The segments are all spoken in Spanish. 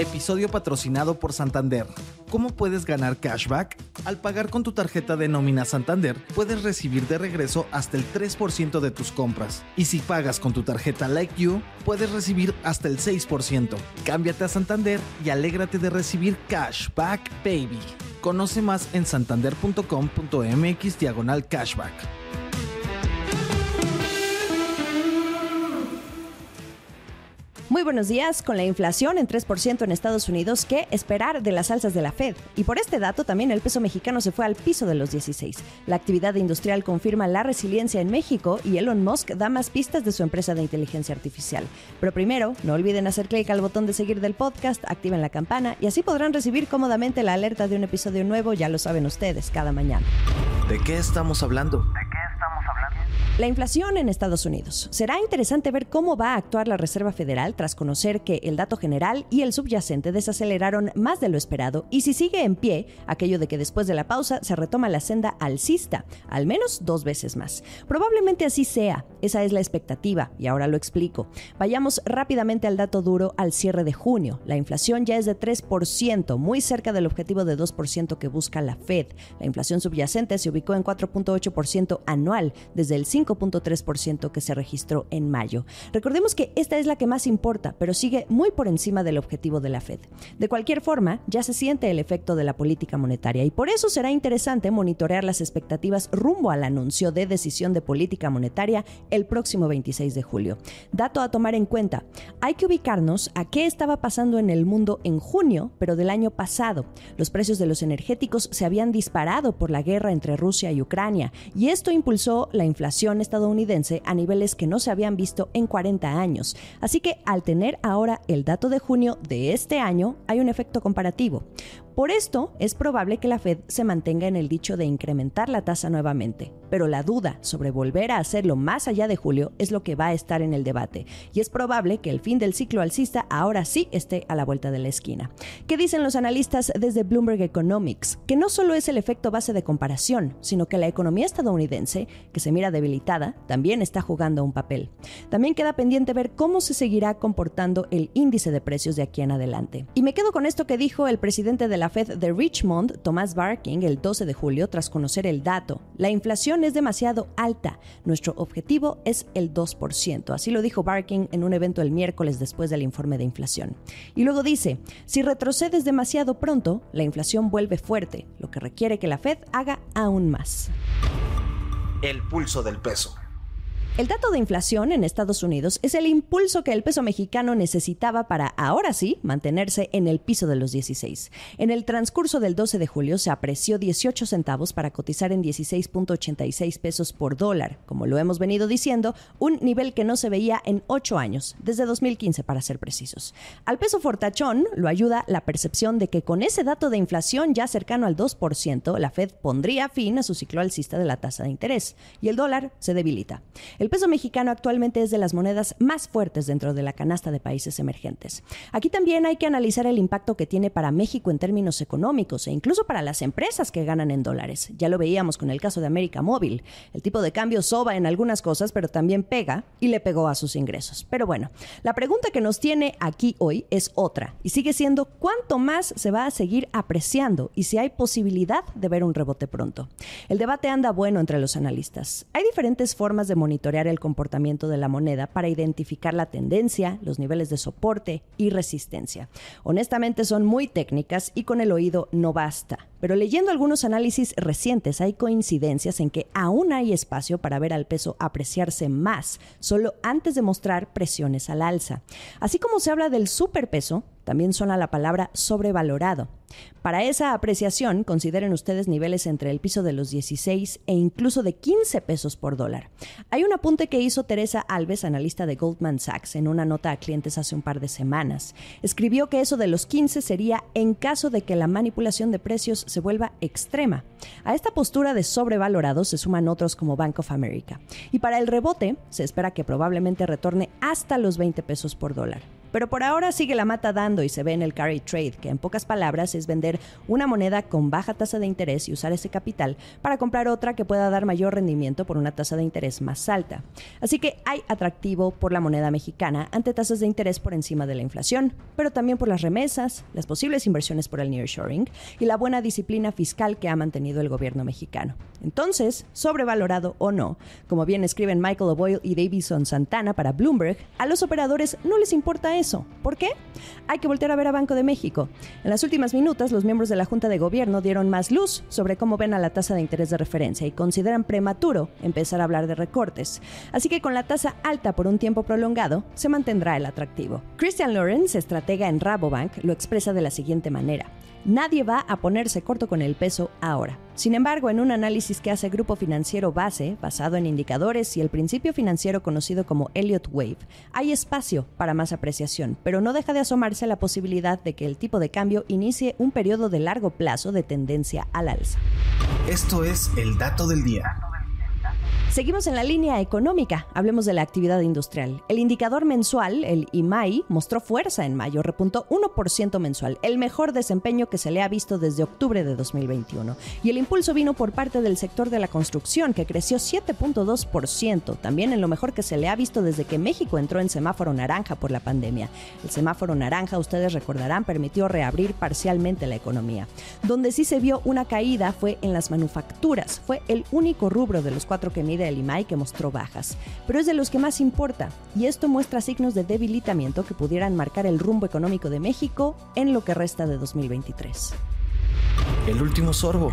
Episodio patrocinado por Santander. ¿Cómo puedes ganar cashback? Al pagar con tu tarjeta de nómina Santander, puedes recibir de regreso hasta el 3% de tus compras. Y si pagas con tu tarjeta Like You, puedes recibir hasta el 6%. Cámbiate a Santander y alégrate de recibir cashback, baby. Conoce más en santander.com.mx diagonal cashback. Muy buenos días. Con la inflación en 3% en Estados Unidos, ¿qué esperar de las alzas de la Fed? Y por este dato también el peso mexicano se fue al piso de los 16. La actividad industrial confirma la resiliencia en México y Elon Musk da más pistas de su empresa de inteligencia artificial. Pero primero, no olviden hacer clic al botón de seguir del podcast, activen la campana y así podrán recibir cómodamente la alerta de un episodio nuevo, ya lo saben ustedes, cada mañana. ¿De qué estamos hablando? La inflación en Estados Unidos. Será interesante ver cómo va a actuar la Reserva Federal tras conocer que el dato general y el subyacente desaceleraron más de lo esperado y si sigue en pie aquello de que después de la pausa se retoma la senda alcista, al menos dos veces más. Probablemente así sea, esa es la expectativa y ahora lo explico. Vayamos rápidamente al dato duro al cierre de junio. La inflación ya es de 3%, muy cerca del objetivo de 2% que busca la Fed. La inflación subyacente se ubicó en 4.8% anual desde el 5 5.3% que se registró en mayo. Recordemos que esta es la que más importa, pero sigue muy por encima del objetivo de la Fed. De cualquier forma, ya se siente el efecto de la política monetaria y por eso será interesante monitorear las expectativas rumbo al anuncio de decisión de política monetaria el próximo 26 de julio. Dato a tomar en cuenta, hay que ubicarnos a qué estaba pasando en el mundo en junio, pero del año pasado. Los precios de los energéticos se habían disparado por la guerra entre Rusia y Ucrania y esto impulsó la inflación estadounidense a niveles que no se habían visto en 40 años. Así que al tener ahora el dato de junio de este año, hay un efecto comparativo. Por esto, es probable que la Fed se mantenga en el dicho de incrementar la tasa nuevamente, pero la duda sobre volver a hacerlo más allá de julio es lo que va a estar en el debate, y es probable que el fin del ciclo alcista ahora sí esté a la vuelta de la esquina. ¿Qué dicen los analistas desde Bloomberg Economics? Que no solo es el efecto base de comparación, sino que la economía estadounidense, que se mira debilitada, también está jugando un papel. También queda pendiente ver cómo se seguirá comportando el índice de precios de aquí en adelante. Y me quedo con esto que dijo el presidente de la Fed de Richmond, Thomas Barking, el 12 de julio, tras conocer el dato. La inflación es demasiado alta. Nuestro objetivo es el 2%. Así lo dijo Barking en un evento el miércoles después del informe de inflación. Y luego dice, si retrocedes demasiado pronto, la inflación vuelve fuerte, lo que requiere que la Fed haga aún más. El pulso del peso. El dato de inflación en Estados Unidos es el impulso que el peso mexicano necesitaba para, ahora sí, mantenerse en el piso de los 16. En el transcurso del 12 de julio se apreció 18 centavos para cotizar en 16.86 pesos por dólar, como lo hemos venido diciendo, un nivel que no se veía en 8 años, desde 2015 para ser precisos. Al peso fortachón lo ayuda la percepción de que con ese dato de inflación ya cercano al 2%, la Fed pondría fin a su ciclo alcista de la tasa de interés y el dólar se debilita. Peso mexicano actualmente es de las monedas más fuertes dentro de la canasta de países emergentes. Aquí también hay que analizar el impacto que tiene para México en términos económicos e incluso para las empresas que ganan en dólares. Ya lo veíamos con el caso de América Móvil. El tipo de cambio soba en algunas cosas, pero también pega y le pegó a sus ingresos. Pero bueno, la pregunta que nos tiene aquí hoy es otra y sigue siendo cuánto más se va a seguir apreciando y si hay posibilidad de ver un rebote pronto. El debate anda bueno entre los analistas. Hay diferentes formas de monitorear el comportamiento de la moneda para identificar la tendencia, los niveles de soporte y resistencia. Honestamente son muy técnicas y con el oído no basta. Pero leyendo algunos análisis recientes hay coincidencias en que aún hay espacio para ver al peso apreciarse más, solo antes de mostrar presiones al alza. Así como se habla del superpeso, también suena la palabra sobrevalorado. Para esa apreciación, consideren ustedes niveles entre el piso de los 16 e incluso de 15 pesos por dólar. Hay un apunte que hizo Teresa Alves, analista de Goldman Sachs, en una nota a clientes hace un par de semanas. Escribió que eso de los 15 sería en caso de que la manipulación de precios se vuelva extrema. A esta postura de sobrevalorado se suman otros como Bank of America. Y para el rebote, se espera que probablemente retorne hasta los 20 pesos por dólar. Pero por ahora sigue la mata dando y se ve en el carry trade, que en pocas palabras es vender una moneda con baja tasa de interés y usar ese capital para comprar otra que pueda dar mayor rendimiento por una tasa de interés más alta. Así que hay atractivo por la moneda mexicana ante tasas de interés por encima de la inflación, pero también por las remesas, las posibles inversiones por el nearshoring y la buena disciplina fiscal que ha mantenido el gobierno mexicano. Entonces, sobrevalorado o no, como bien escriben Michael O'Boyle y Davison Santana para Bloomberg, a los operadores no les importa eso. ¿Por qué? Hay que voltear a ver a Banco de México. En las últimas minutas, los miembros de la Junta de Gobierno dieron más luz sobre cómo ven a la tasa de interés de referencia y consideran prematuro empezar a hablar de recortes. Así que con la tasa alta por un tiempo prolongado, se mantendrá el atractivo. Christian Lawrence, estratega en Rabobank, lo expresa de la siguiente manera. Nadie va a ponerse corto con el peso ahora. Sin embargo, en un análisis que hace Grupo Financiero Base, basado en indicadores y el principio financiero conocido como Elliott Wave, hay espacio para más apreciación, pero no deja de asomarse la posibilidad de que el tipo de cambio inicie un periodo de largo plazo de tendencia al alza. Esto es el dato del día. Seguimos en la línea económica, hablemos de la actividad industrial. El indicador mensual, el IMAI, mostró fuerza en mayo, repuntó 1% mensual, el mejor desempeño que se le ha visto desde octubre de 2021. Y el impulso vino por parte del sector de la construcción, que creció 7.2%, también en lo mejor que se le ha visto desde que México entró en semáforo naranja por la pandemia. El semáforo naranja, ustedes recordarán, permitió reabrir parcialmente la economía. Donde sí se vio una caída fue en las manufacturas, fue el único rubro de los cuatro que mide del IMAI que mostró bajas, pero es de los que más importa, y esto muestra signos de debilitamiento que pudieran marcar el rumbo económico de México en lo que resta de 2023. El último sorbo.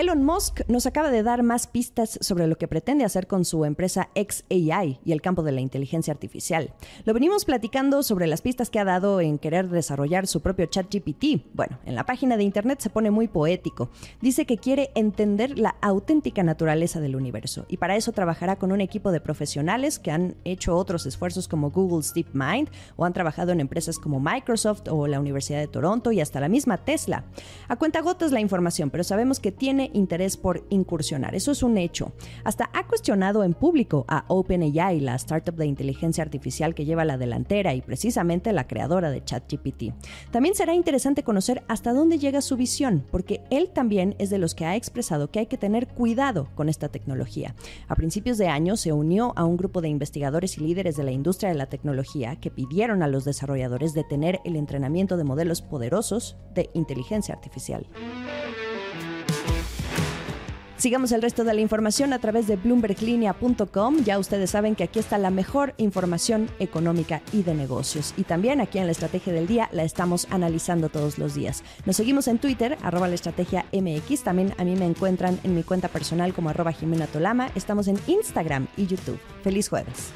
Elon Musk nos acaba de dar más pistas sobre lo que pretende hacer con su empresa XAI y el campo de la inteligencia artificial. Lo venimos platicando sobre las pistas que ha dado en querer desarrollar su propio chat GPT. Bueno, en la página de internet se pone muy poético. Dice que quiere entender la auténtica naturaleza del universo y para eso trabajará con un equipo de profesionales que han hecho otros esfuerzos como Google's DeepMind o han trabajado en empresas como Microsoft o la Universidad de Toronto y hasta la misma Tesla. A cuenta gotas la información, pero sabemos que interés por incursionar. Eso es un hecho. Hasta ha cuestionado en público a OpenAI, la startup de inteligencia artificial que lleva la delantera y precisamente la creadora de ChatGPT. También será interesante conocer hasta dónde llega su visión, porque él también es de los que ha expresado que hay que tener cuidado con esta tecnología. A principios de año se unió a un grupo de investigadores y líderes de la industria de la tecnología que pidieron a los desarrolladores detener el entrenamiento de modelos poderosos de inteligencia artificial. Sigamos el resto de la información a través de bloomberglinea.com. Ya ustedes saben que aquí está la mejor información económica y de negocios. Y también aquí en la Estrategia del Día la estamos analizando todos los días. Nos seguimos en Twitter, arroba la estrategia MX. También a mí me encuentran en mi cuenta personal como arroba Jimena Tolama. Estamos en Instagram y YouTube. Feliz jueves.